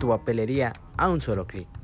tu papelería a un solo clic.